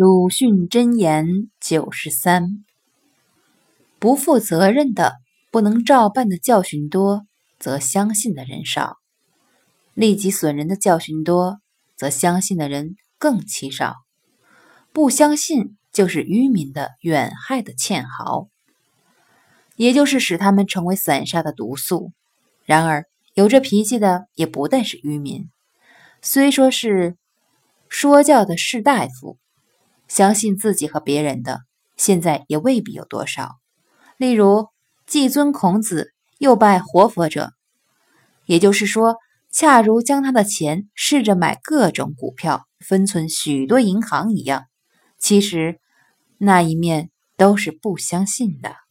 鲁迅箴言九十三：不负责任的、不能照办的教训多，则相信的人少；利己损人的教训多，则相信的人更其少。不相信就是愚民的远害的堑壕，也就是使他们成为散沙的毒素。然而，有这脾气的也不但是愚民，虽说是说教的士大夫。相信自己和别人的，现在也未必有多少。例如，既尊孔子又拜活佛者，也就是说，恰如将他的钱试着买各种股票，分存许多银行一样。其实，那一面都是不相信的。